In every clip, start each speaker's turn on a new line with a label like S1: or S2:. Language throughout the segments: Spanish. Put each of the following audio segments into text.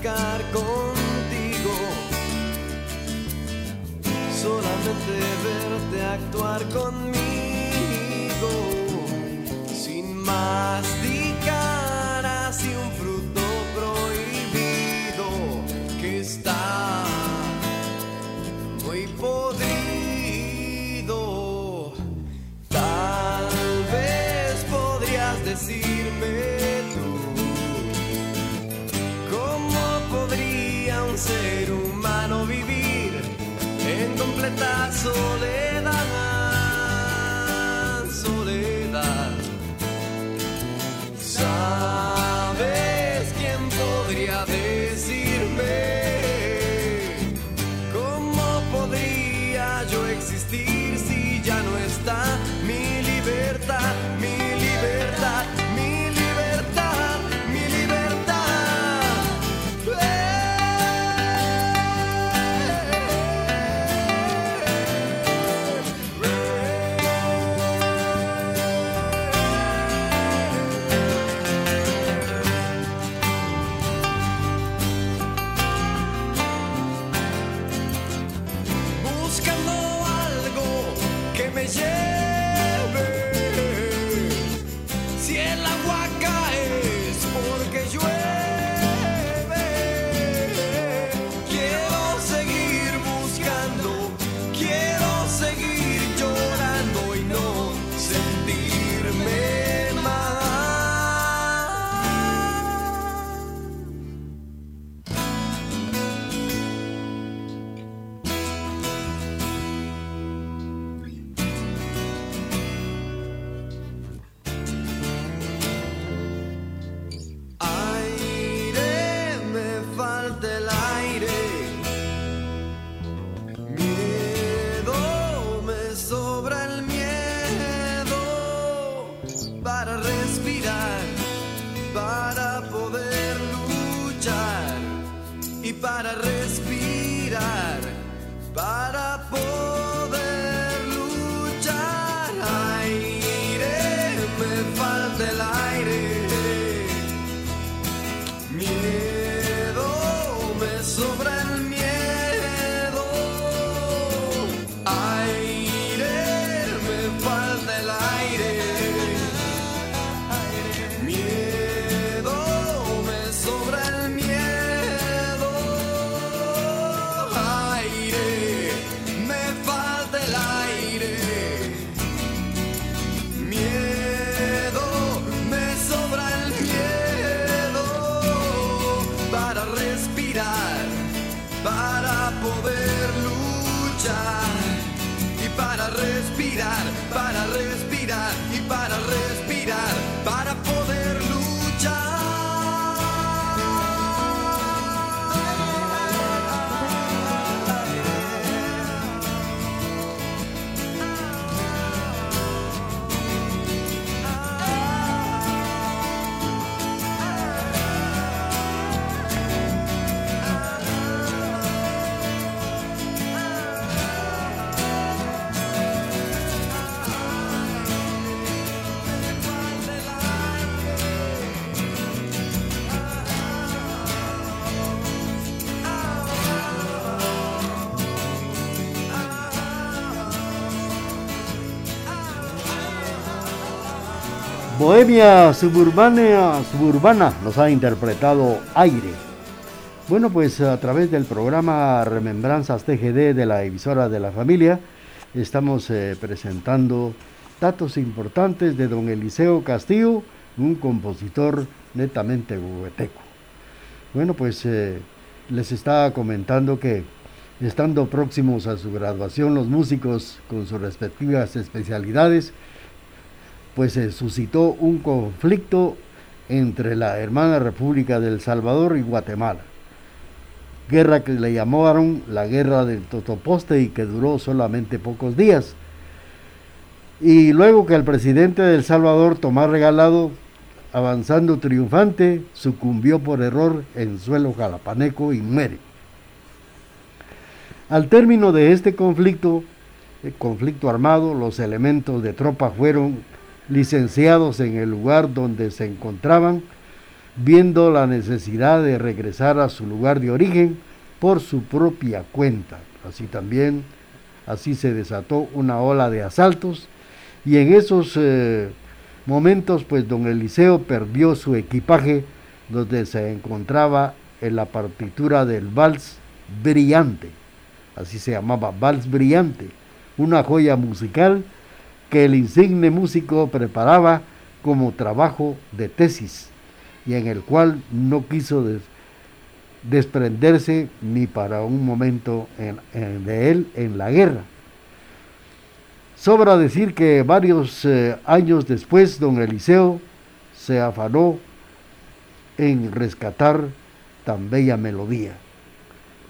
S1: platicar contigo, respirar, para poder luchar y para respirar, para poder
S2: Bohemia suburbana, suburbana nos ha interpretado Aire. Bueno, pues a través del programa Remembranzas TGD de la emisora de la familia, estamos eh, presentando datos importantes de don Eliseo Castillo, un compositor netamente hueteco. Bueno, pues eh, les estaba comentando que estando próximos a su graduación los músicos con sus respectivas especialidades, pues se suscitó un conflicto entre la hermana República del Salvador y Guatemala. Guerra que le llamaron la guerra del Totoposte y que duró solamente pocos días. Y luego que el presidente del Salvador, Tomás Regalado, avanzando triunfante, sucumbió por error en suelo jalapaneco y muere. Al término de este conflicto, el conflicto armado, los elementos de tropa fueron licenciados en el lugar donde se encontraban, viendo la necesidad de regresar a su lugar de origen por su propia cuenta. Así también, así se desató una ola de asaltos y en esos eh, momentos pues don Eliseo perdió su equipaje donde se encontraba en la partitura del vals brillante, así se llamaba, vals brillante, una joya musical que el insigne músico preparaba como trabajo de tesis y en el cual no quiso desprenderse ni para un momento de él en la guerra. Sobra decir que varios eh, años después don Eliseo se afanó en rescatar tan bella melodía.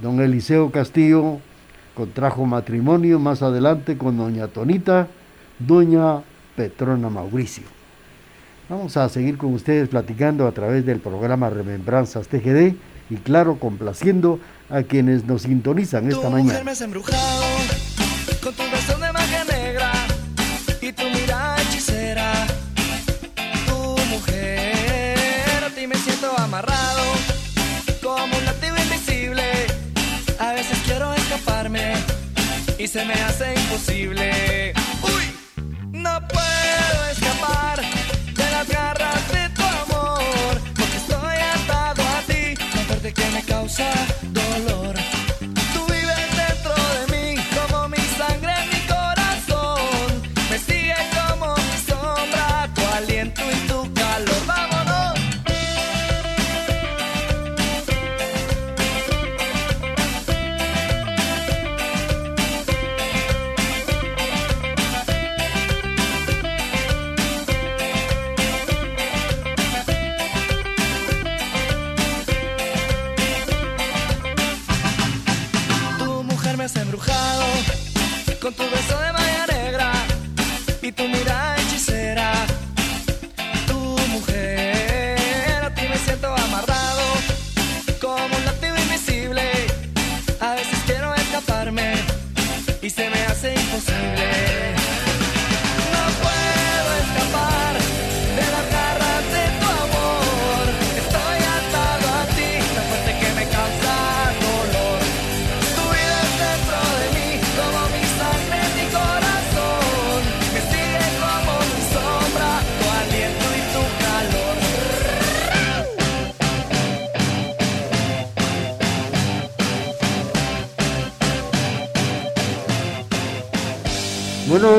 S2: Don Eliseo Castillo contrajo matrimonio más adelante con doña Tonita, doña Petrona Mauricio. Vamos a seguir con ustedes platicando a través del programa Remembranzas TGD y claro, complaciendo a quienes nos sintonizan esta mañana.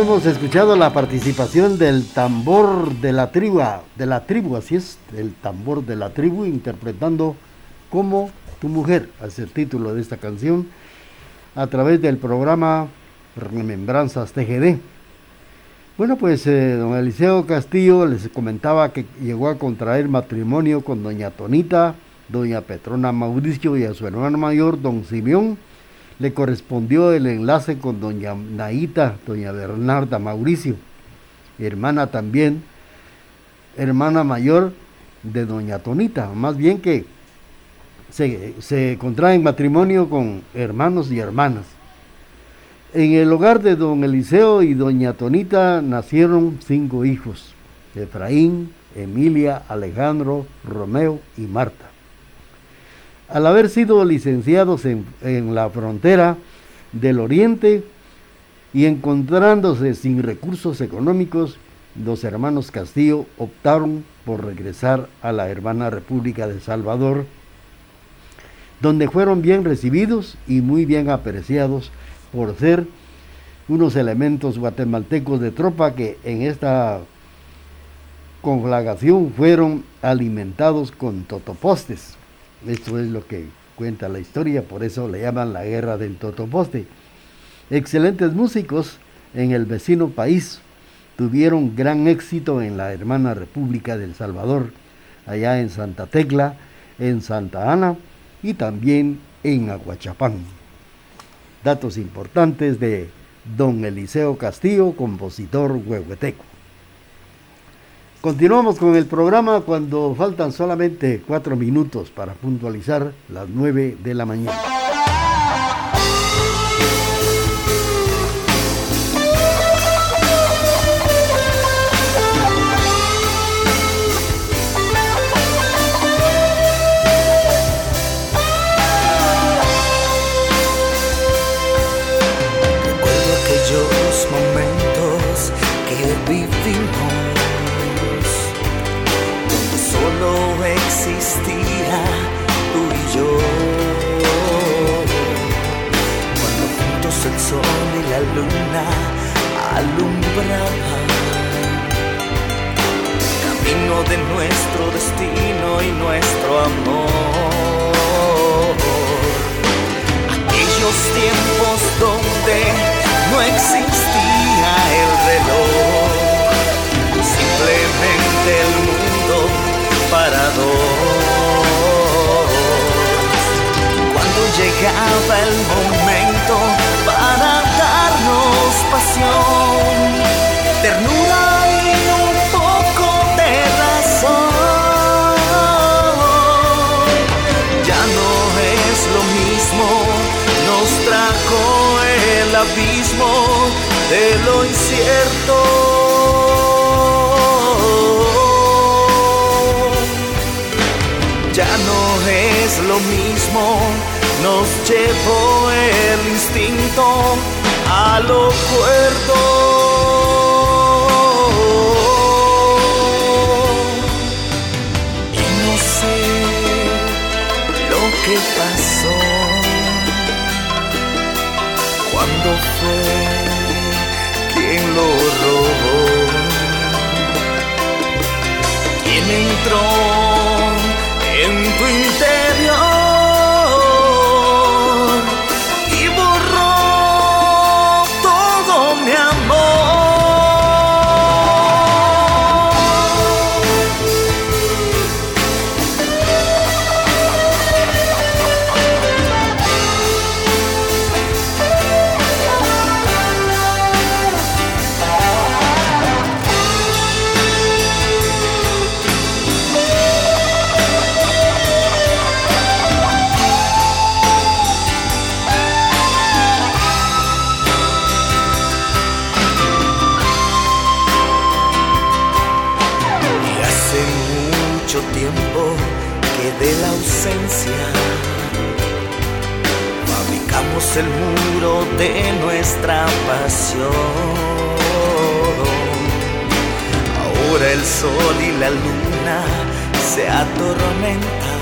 S2: Hemos escuchado la participación del tambor de la tribu, de la tribu, así es, el tambor de la tribu, interpretando como tu mujer, es el título de esta canción, a través del programa Remembranzas TGD. Bueno, pues eh, don Eliseo Castillo les comentaba que llegó a contraer matrimonio con doña Tonita, doña Petrona Mauricio y a su hermano mayor, don Simeón, le correspondió el enlace con doña Naita, doña Bernarda Mauricio, hermana también, hermana mayor de doña Tonita, más bien que se, se contraen matrimonio con hermanos y hermanas. En el hogar de don Eliseo y doña Tonita nacieron cinco hijos, Efraín, Emilia, Alejandro, Romeo y Marta. Al haber sido licenciados en, la frontera del Oriente y encontrándose sin recursos económicos, los hermanos Castillo optaron por regresar a la hermana República de Salvador, donde fueron bien recibidos y muy bien apreciados por ser unos elementos guatemaltecos de tropa que en esta conflagración fueron alimentados con totopostes. Esto es lo que cuenta la historia, por eso le llaman la guerra del Totoposte. Excelentes músicos en el vecino país tuvieron gran éxito en la hermana República del Salvador, allá en Santa Tecla, en Santa Ana y también en Aguachapán. Datos importantes de don Eliseo Castillo, compositor huehueteco. Continuamos con el programa cuando faltan solamente cuatro minutos para puntualizar las nueve de la mañana.
S3: Recuerdo aquellos momentos que vivimos existía tú y yo. Cuando juntos el sol y la luna alumbraban camino de nuestro destino y nuestro amor tiempos donde no existía el reloj, simplemente el mundo Cuando llegaba el momento para darnos pasión, ternura y un poco de razón, ya no es lo mismo nos trajo el abismo de lo incierto. Lo mismo, nos llevó el instinto a lo cuerdo. Sol y la luna se atormentan.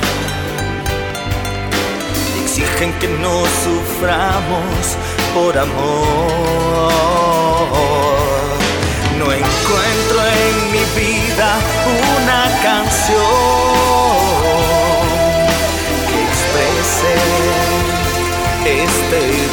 S3: Exigen que no suframos por amor. No encuentro en mi vida una canción que exprese este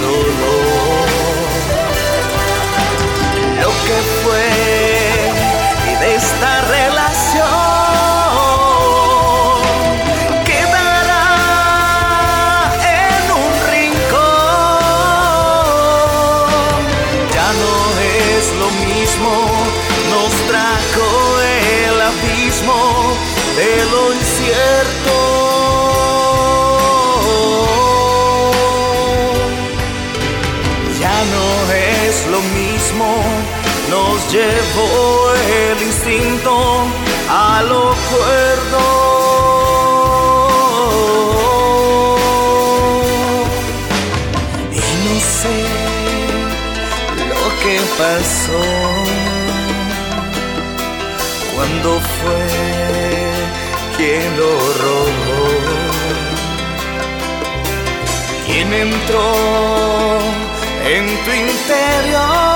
S3: a lo cuerdo. Y no sé lo que pasó cuando fue quien lo robó. ¿Quién entró en tu interior?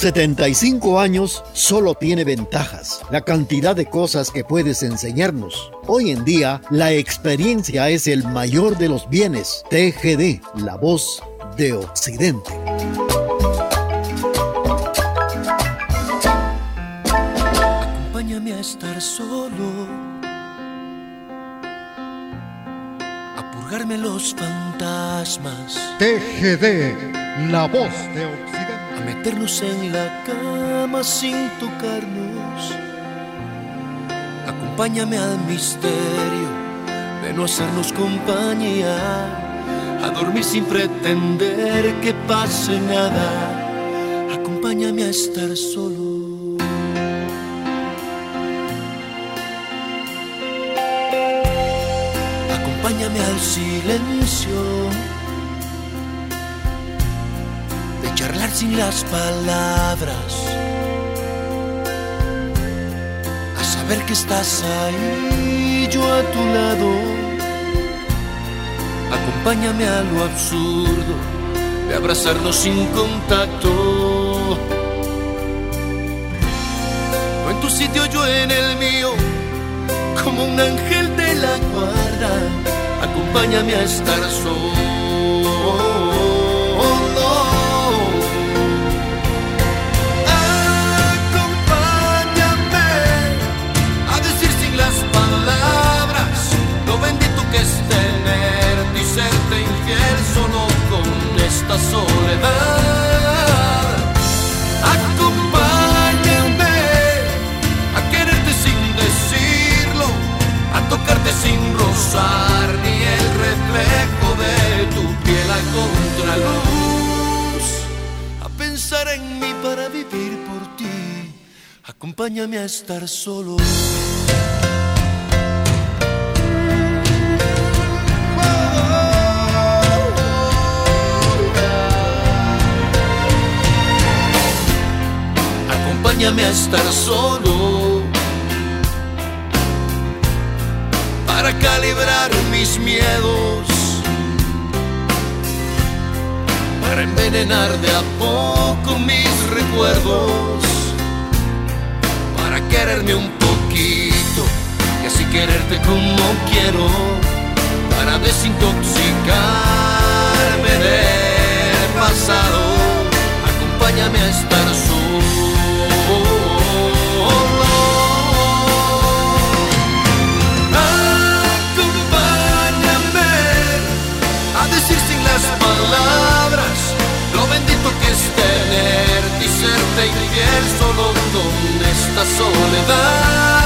S2: 75 años solo tiene ventajas, la cantidad de cosas que puedes enseñarnos. Hoy en día, la experiencia es el mayor de los bienes. TGD, la voz de Occidente.
S3: Acompáñame
S4: a estar solo, a purgarme los fantasmas.
S5: TGD, la voz de Occidente.
S4: Meternos en la cama sin tocarnos. Acompáñame al misterio de no hacernos compañía. A dormir sin pretender que pase nada. Acompáñame a estar solo. acompáñame al silencio sin las palabras, a saber que estás ahí, yo a tu lado. Acompáñame a lo absurdo de abrazarnos sin contacto. Tú en tu sitio, yo en el mío, como un ángel de la guarda acompáñame a estar solo. Esta soledad. tocarte sin rozar ni el reflejo de tu piel a contraluz. A pensar en mí para vivir por ti, acompáñame a estar solo. Acompáñame a estar solo. Para calibrar mis miedos, para envenenar de a poco mis recuerdos, para quererme un poquito y así quererte como quiero, para desintoxicarme del pasado, acompáñame a estar solo. Palabras lo bendito que es tenerte y serte infiel solo con esta soledad.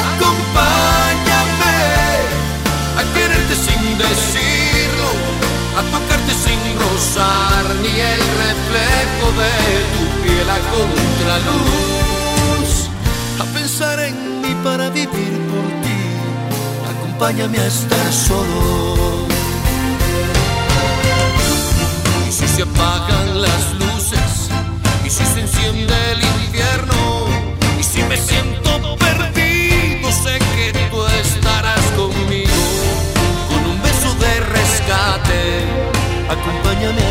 S4: Acompáñame a quererte sin decirlo, a tocarte sin rozar ni el reflejo de tu piel a contraluz, a pensar en mí para vivir por ti. Acompáñame a estar solo. Se apagan las luces. Y si se enciende el infierno y si me siento perdido sé que tú estarás conmigo. Con un beso de rescate acompáñame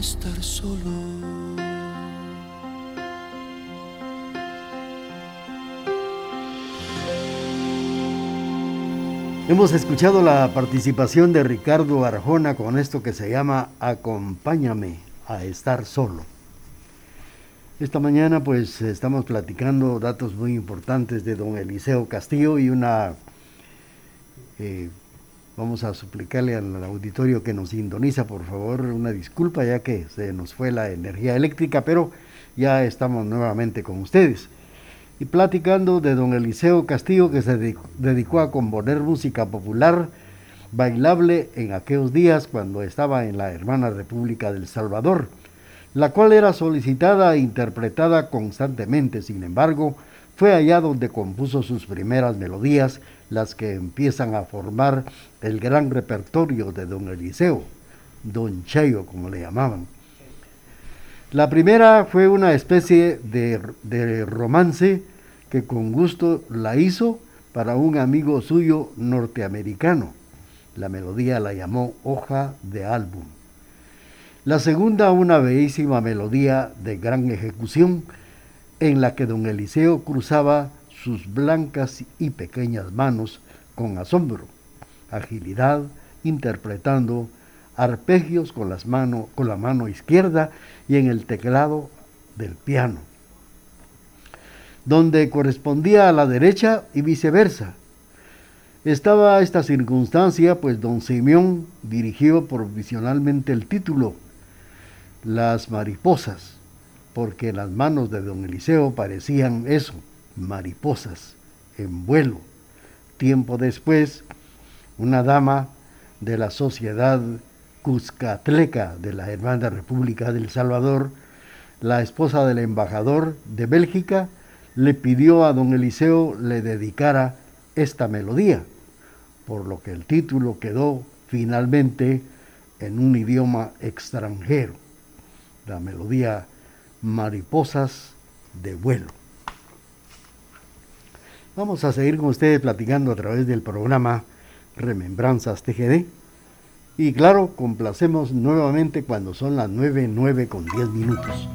S4: estar solo
S2: Hemos escuchado la participación de Ricardo Arjona con esto que se llama Acompáñame a estar solo. Esta mañana pues estamos platicando datos muy importantes de don Eliseo Castillo y una... Eh, vamos a suplicarle al auditorio que nos sintoniza por favor una disculpa ya que se nos fue la energía eléctrica, pero ya estamos nuevamente con ustedes y platicando de don Eliseo Castillo que se dedicó a componer música popular bailable en aquellos días cuando estaba en la hermana República del Salvador. la cual era solicitada e interpretada constantemente. Sin embargo, fue allá donde compuso sus primeras melodías, las que empiezan a formar el gran repertorio de don Eliseo, don Cheyo, como le llamaban. La primera fue una especie de, de romance que con gusto la hizo para un amigo suyo norteamericano. La melodía la llamó Hoja de Álbum. La segunda, una bellísima melodía de gran ejecución en la que don Eliseo cruzaba sus blancas y pequeñas manos con asombro, agilidad, interpretando arpegios con, la mano izquierda y en el teclado del piano, donde correspondía a la derecha y viceversa. Estaba esta circunstancia, pues don Simeón dirigió provisionalmente el título las mariposas, porque las manos de don Eliseo parecían eso, mariposas, en vuelo. Tiempo después, una dama de la sociedad Cuscatleca de la Hermana República del Salvador, la esposa del embajador de Bélgica, le pidió a don Eliseo le dedicara esta melodía, por lo que el título quedó finalmente en un idioma extranjero la melodía Mariposas de vuelo. Vamos a seguir con ustedes platicando a través del programa Remembranzas TGD. Y claro, complacemos nuevamente cuando son las 9, 9 con 10 minutos.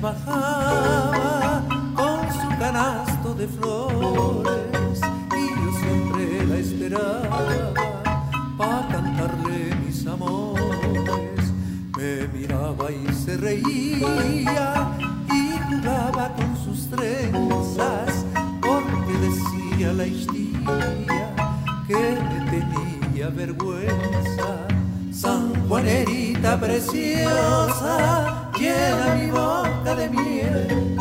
S6: bajaba con su canasto de flores y yo siempre la esperaba para cantarle mis amores. Me miraba y se reía y jugaba con sus trenzas porque decía la historia que me tenía vergüenza. San Juanerita preciosa llena mi boca de miel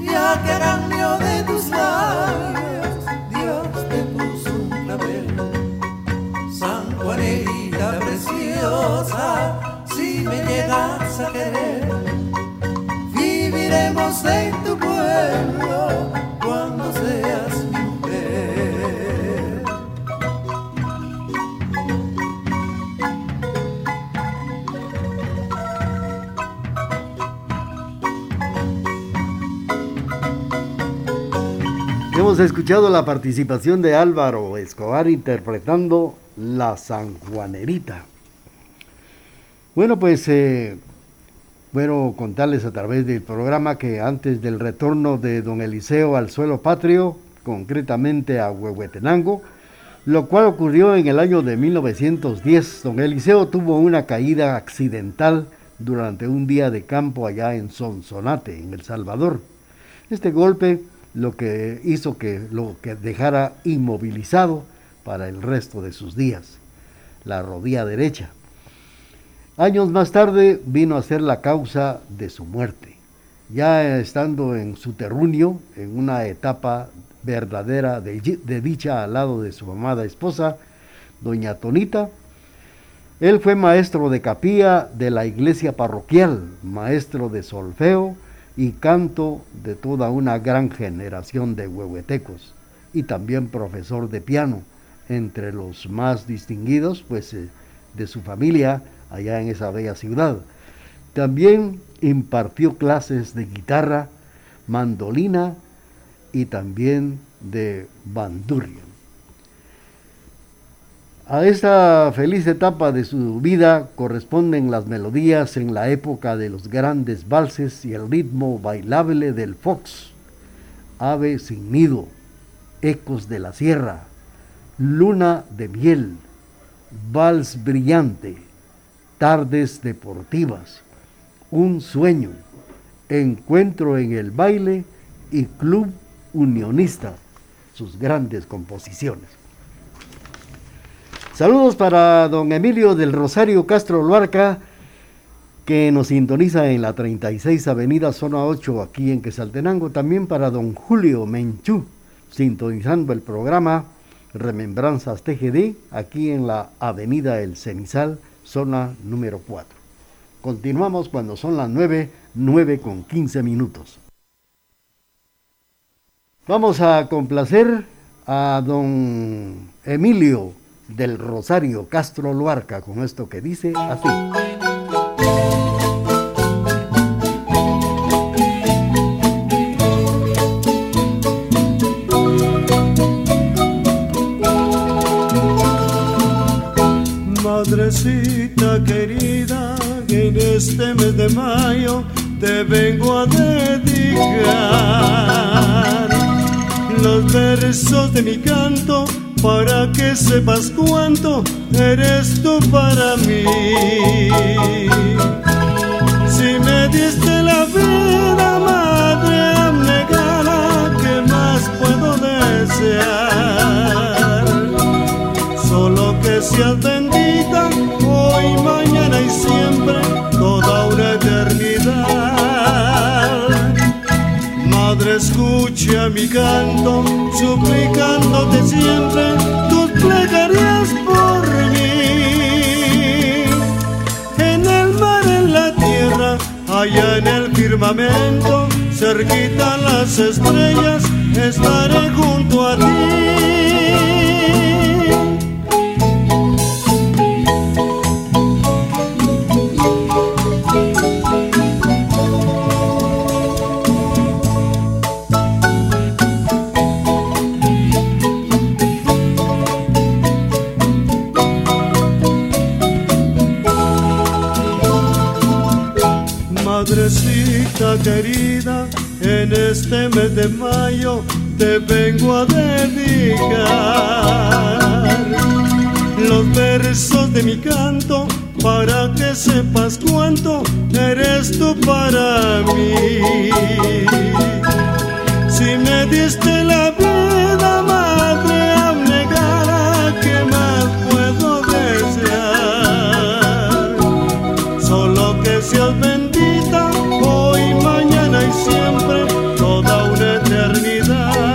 S6: y a cráneo de tus labios Dios te puso un clavel. San Juanita preciosa, si me llegas a querer, viviremos de
S2: Hemos escuchado la participación de Álvaro Escobar interpretando La Sanjuanerita. Bueno, pues eh, bueno contarles a través del programa que antes del retorno de don Eliseo al suelo patrio, concretamente a Huehuetenango, lo cual ocurrió en el año de 1910, don Eliseo tuvo una caída accidental durante un día de campo allá en Sonsonate, en El Salvador. Este golpe lo que hizo que lo que dejara inmovilizado para el resto de sus días, la rodilla derecha. Años más tarde vino a ser la causa de su muerte, ya estando en su terruño, en una etapa verdadera de, de dicha al lado de su amada esposa, doña Tonita, Él fue maestro de capilla de la iglesia parroquial, maestro de solfeo y canto de toda una gran generación de huehuetecos y también profesor de piano, entre los más distinguidos pues eh, de su familia allá en esa bella ciudad. También impartió clases de guitarra, mandolina y también de bandurria. A esta feliz etapa de su vida corresponden las melodías en la época de los grandes valses y el ritmo bailable del fox, ave sin nido, ecos de la sierra, luna de miel, vals brillante, tardes deportivas, un sueño, encuentro en el baile y club unionista, sus grandes composiciones. Saludos para don Emilio del Rosario Castro Luarca, que nos sintoniza en la 36 Avenida Zona 8 aquí en Quesaltenango. También para don Julio Menchú, sintonizando el programa Remembranzas TGD aquí en la Avenida El Cenizal, zona número 4. Continuamos cuando son las 9, 9 con 15 minutos. Vamos a complacer a don Emilio del Rosario Castro Luarca con esto que dice así.
S7: Madrecita querida, en este mes de mayo te vengo a dedicar los versos de mi canto para que sepas cuánto eres tú para mí. Mi canto, suplicándote siempre tus plegarias por mí. En el mar, en la tierra, allá en el firmamento, cerquita las estrellas, estaré junto a ti. Si me diste la vida, madre abnegada, ¿qué más puedo desear? Solo que seas bendita hoy, mañana y siempre, toda una eternidad.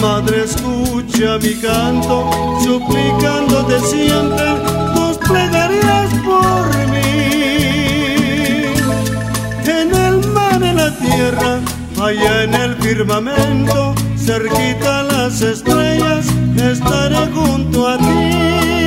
S7: Madre, escucha mi canto, suplicándote siempre tus plegarias por mí. Tierra, allá en el firmamento, cerquita las estrellas, estaré junto a ti.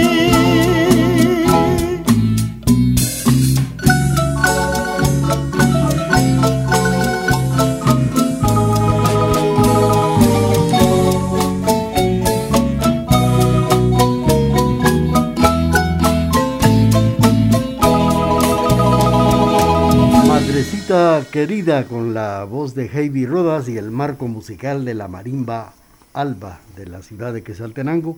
S2: Querida con la voz de Heidi Rodas y el marco musical de la marimba Alba de la ciudad de Quesaltenango.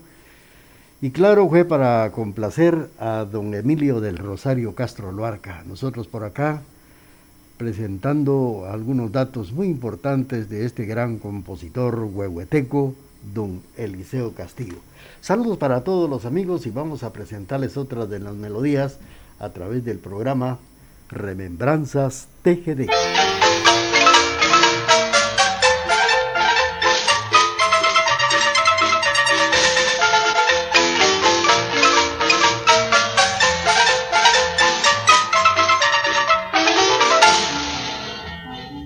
S2: Y claro, fue para complacer a don Emilio del Rosario Castro Loarca. Nosotros por acá presentando algunos datos muy importantes de este gran compositor huehueteco, don Eliseo Castillo. Saludos para todos los amigos y vamos a presentarles otras de las melodías a través del programa Remembranzas TGD.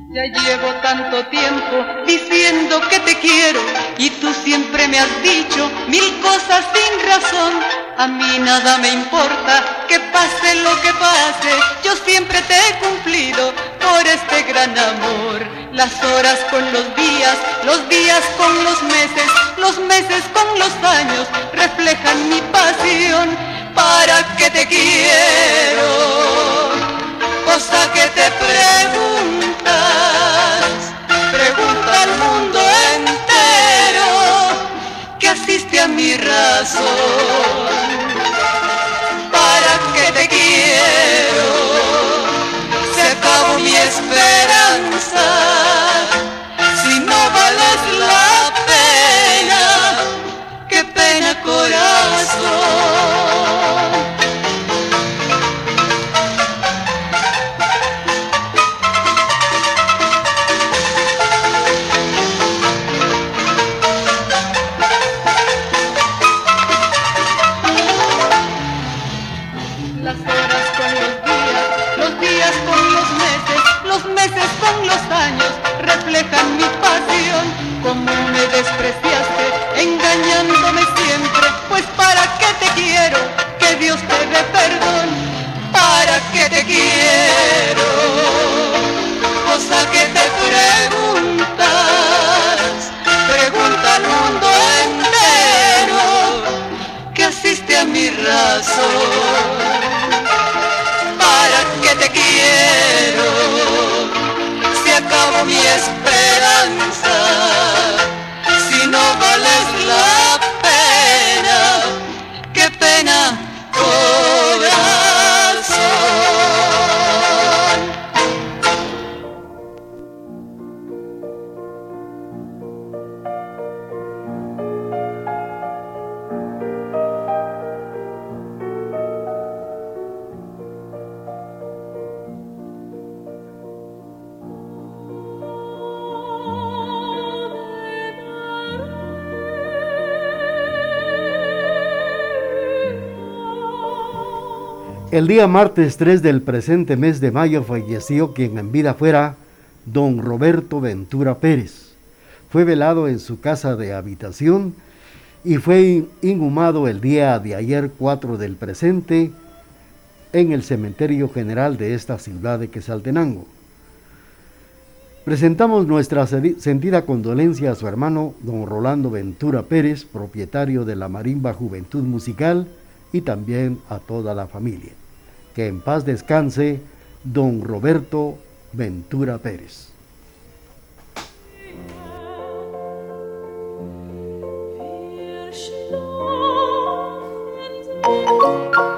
S8: Ya llevo tanto tiempo diciendo que te quiero y tú siempre me has dicho mil cosas sin razón a mí nada me importa que pase lo que pase, yo siempre te he cumplido por este gran amor. Las horas con los días, los días con los meses, los meses con los años reflejan mi pasión. ¿Para que te quiero? Cosa que te preguntas, pregunta al mundo entero que asiste a mi razón quiero, se acabó mi esperanza,
S2: El día martes 3 del presente mes de mayo falleció quien en vida fuera don Roberto Ventura Pérez. Fue velado en su casa de habitación y fue inhumado el día de ayer 4 del presente en el cementerio general de esta ciudad de Quesaltenango. Presentamos nuestra sentida condolencia a su hermano don Rolando Ventura Pérez, propietario de la Marimba Juventud Musical, y también a toda la familia. Que en paz descanse don Roberto Ventura Pérez.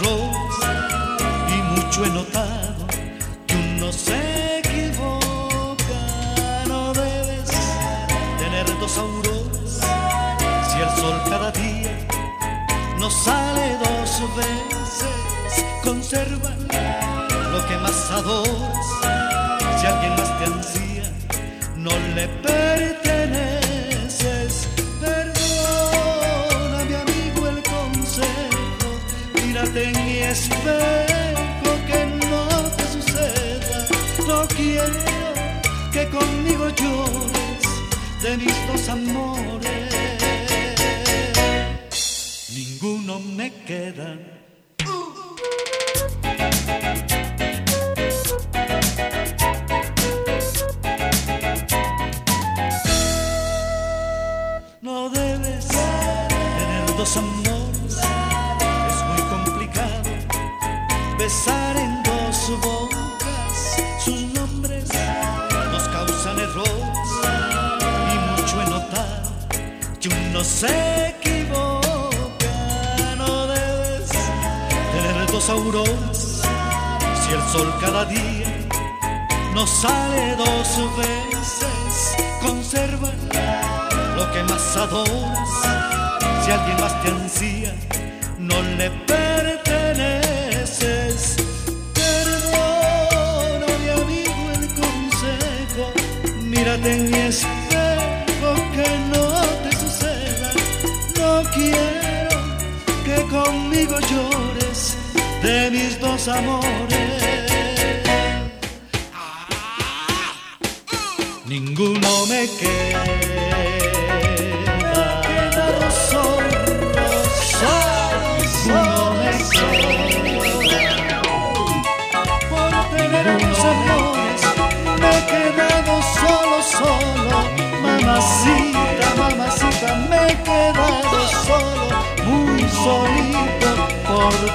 S5: Y mucho he notado dos amores besar en dos bocas, sus nombres nos causan errores y mucho he notado que uno se equivoca. No debes tener dos auroras si el sol cada día no sale dos veces. Conserva lo que más adoras. Alguien más te ansía,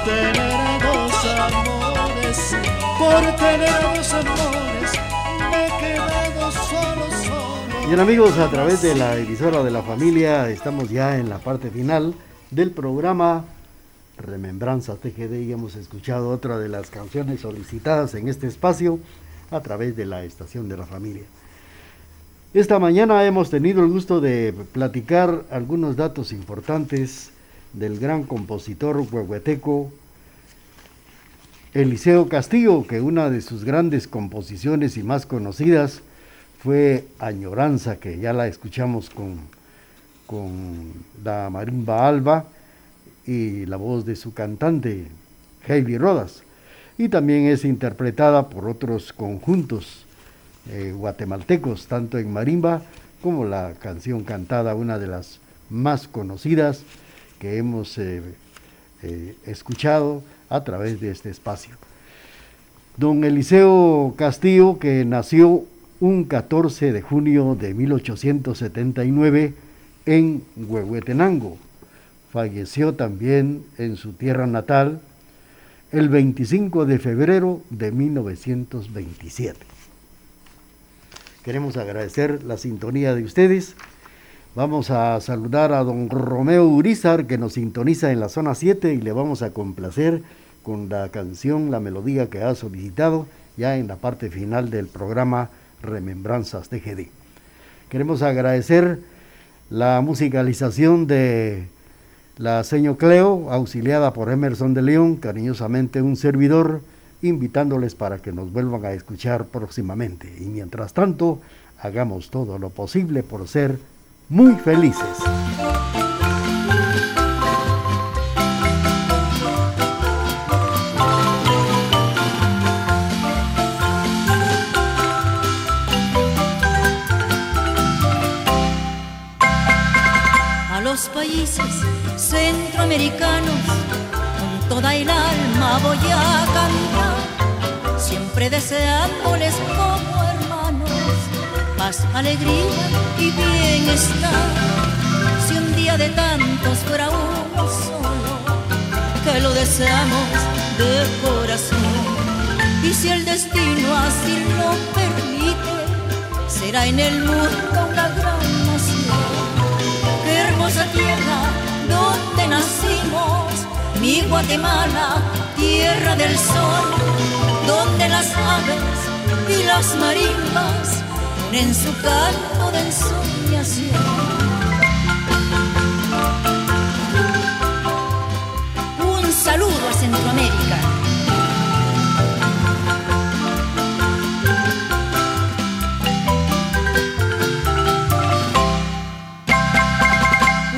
S5: tener dos amores, por tener dos amores, me he quedado solo, solo.
S2: Bien amigos, a través de la emisora de la familia estamos ya en la parte final del programa Remembranza TGD y hemos escuchado otra de las canciones solicitadas en este espacio a través de la estación de la familia. Esta mañana hemos tenido el gusto de platicar algunos datos importantes del gran compositor huehueteco Eliseo Castillo, que una de sus grandes composiciones y más conocidas fue Añoranza, que ya la escuchamos con, con la marimba Alba y la voz de su cantante, Heidi Rodas. Y también es interpretada por otros conjuntos eh, guatemaltecos, tanto en marimba como la canción cantada, una de las más conocidas que hemos eh, eh, escuchado a través de este espacio. Don Eliseo Castillo, que nació un 14 de junio de 1879 en Huehuetenango. Falleció también en su tierra natal el 25 de febrero de 1927. Queremos agradecer la sintonía de ustedes. Vamos a saludar a don Romeo Urizar que nos sintoniza en la zona 7 y le vamos a complacer con la canción, la melodía que ha solicitado ya en la parte final del programa Remembranzas TGD. Queremos agradecer la musicalización de la señor Cleo, auxiliada por Emerson de León, cariñosamente un servidor, invitándoles para que nos vuelvan a escuchar próximamente. Y mientras tanto, hagamos todo lo posible por ser muy felices.
S9: A los países centroamericanos con toda el alma voy a cantar, siempre deseándoles como hermanos paz, alegría y bienestar. Si un día de tantos fuera uno solo, que lo deseamos de corazón. Y si el destino así lo permite, será en el mundo una gran nación. Hermosa tierra donde nacimos, mi Guatemala, tierra del sol, donde las aves y las marimbas en su canto de ensoñación. Un saludo a Centroamérica.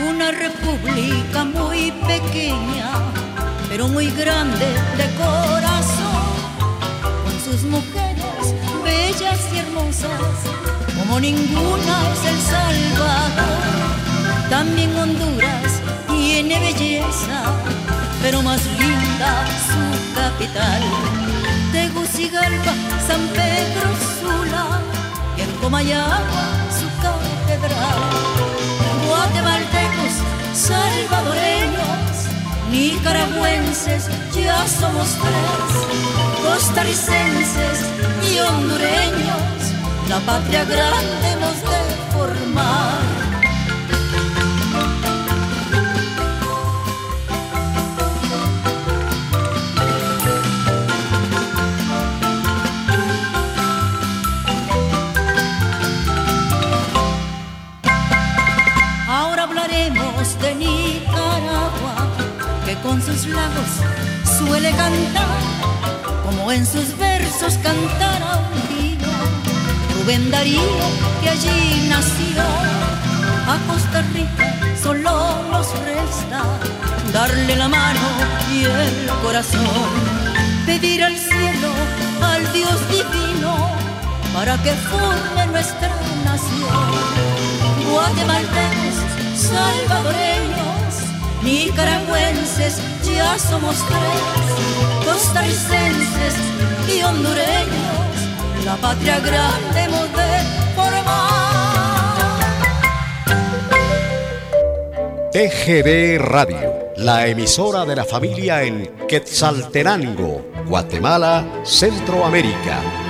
S9: Una república muy pequeña, pero muy grande de corazón, bellas y hermosas, como ninguna es El Salvador. También Honduras tiene belleza, pero más linda su capital. Tegucigalpa, San Pedro Sula, y en Comayagua su catedral. Guatemaltecos, salvadoreños, nicaragüenses, ya somos tres, costarricenses hondureños, la patria grande hemos de formar. Ahora hablaremos de Nicaragua, que con sus lagos suele cantar, como en sus versos cantara un día Rubén Darío, que allí nació. A Costa Rica solo nos resta darle la mano y el corazón, pedir al cielo, al Dios divino, para que forme nuestra nación. Guatemaltecos, salvadoreños, nicaragüenses, ya somos tres, costarricenses y hondureños, la patria grande hemos de formar.
S10: TGD Radio, la emisora de la familia en Quetzaltenango, Guatemala, Centroamérica.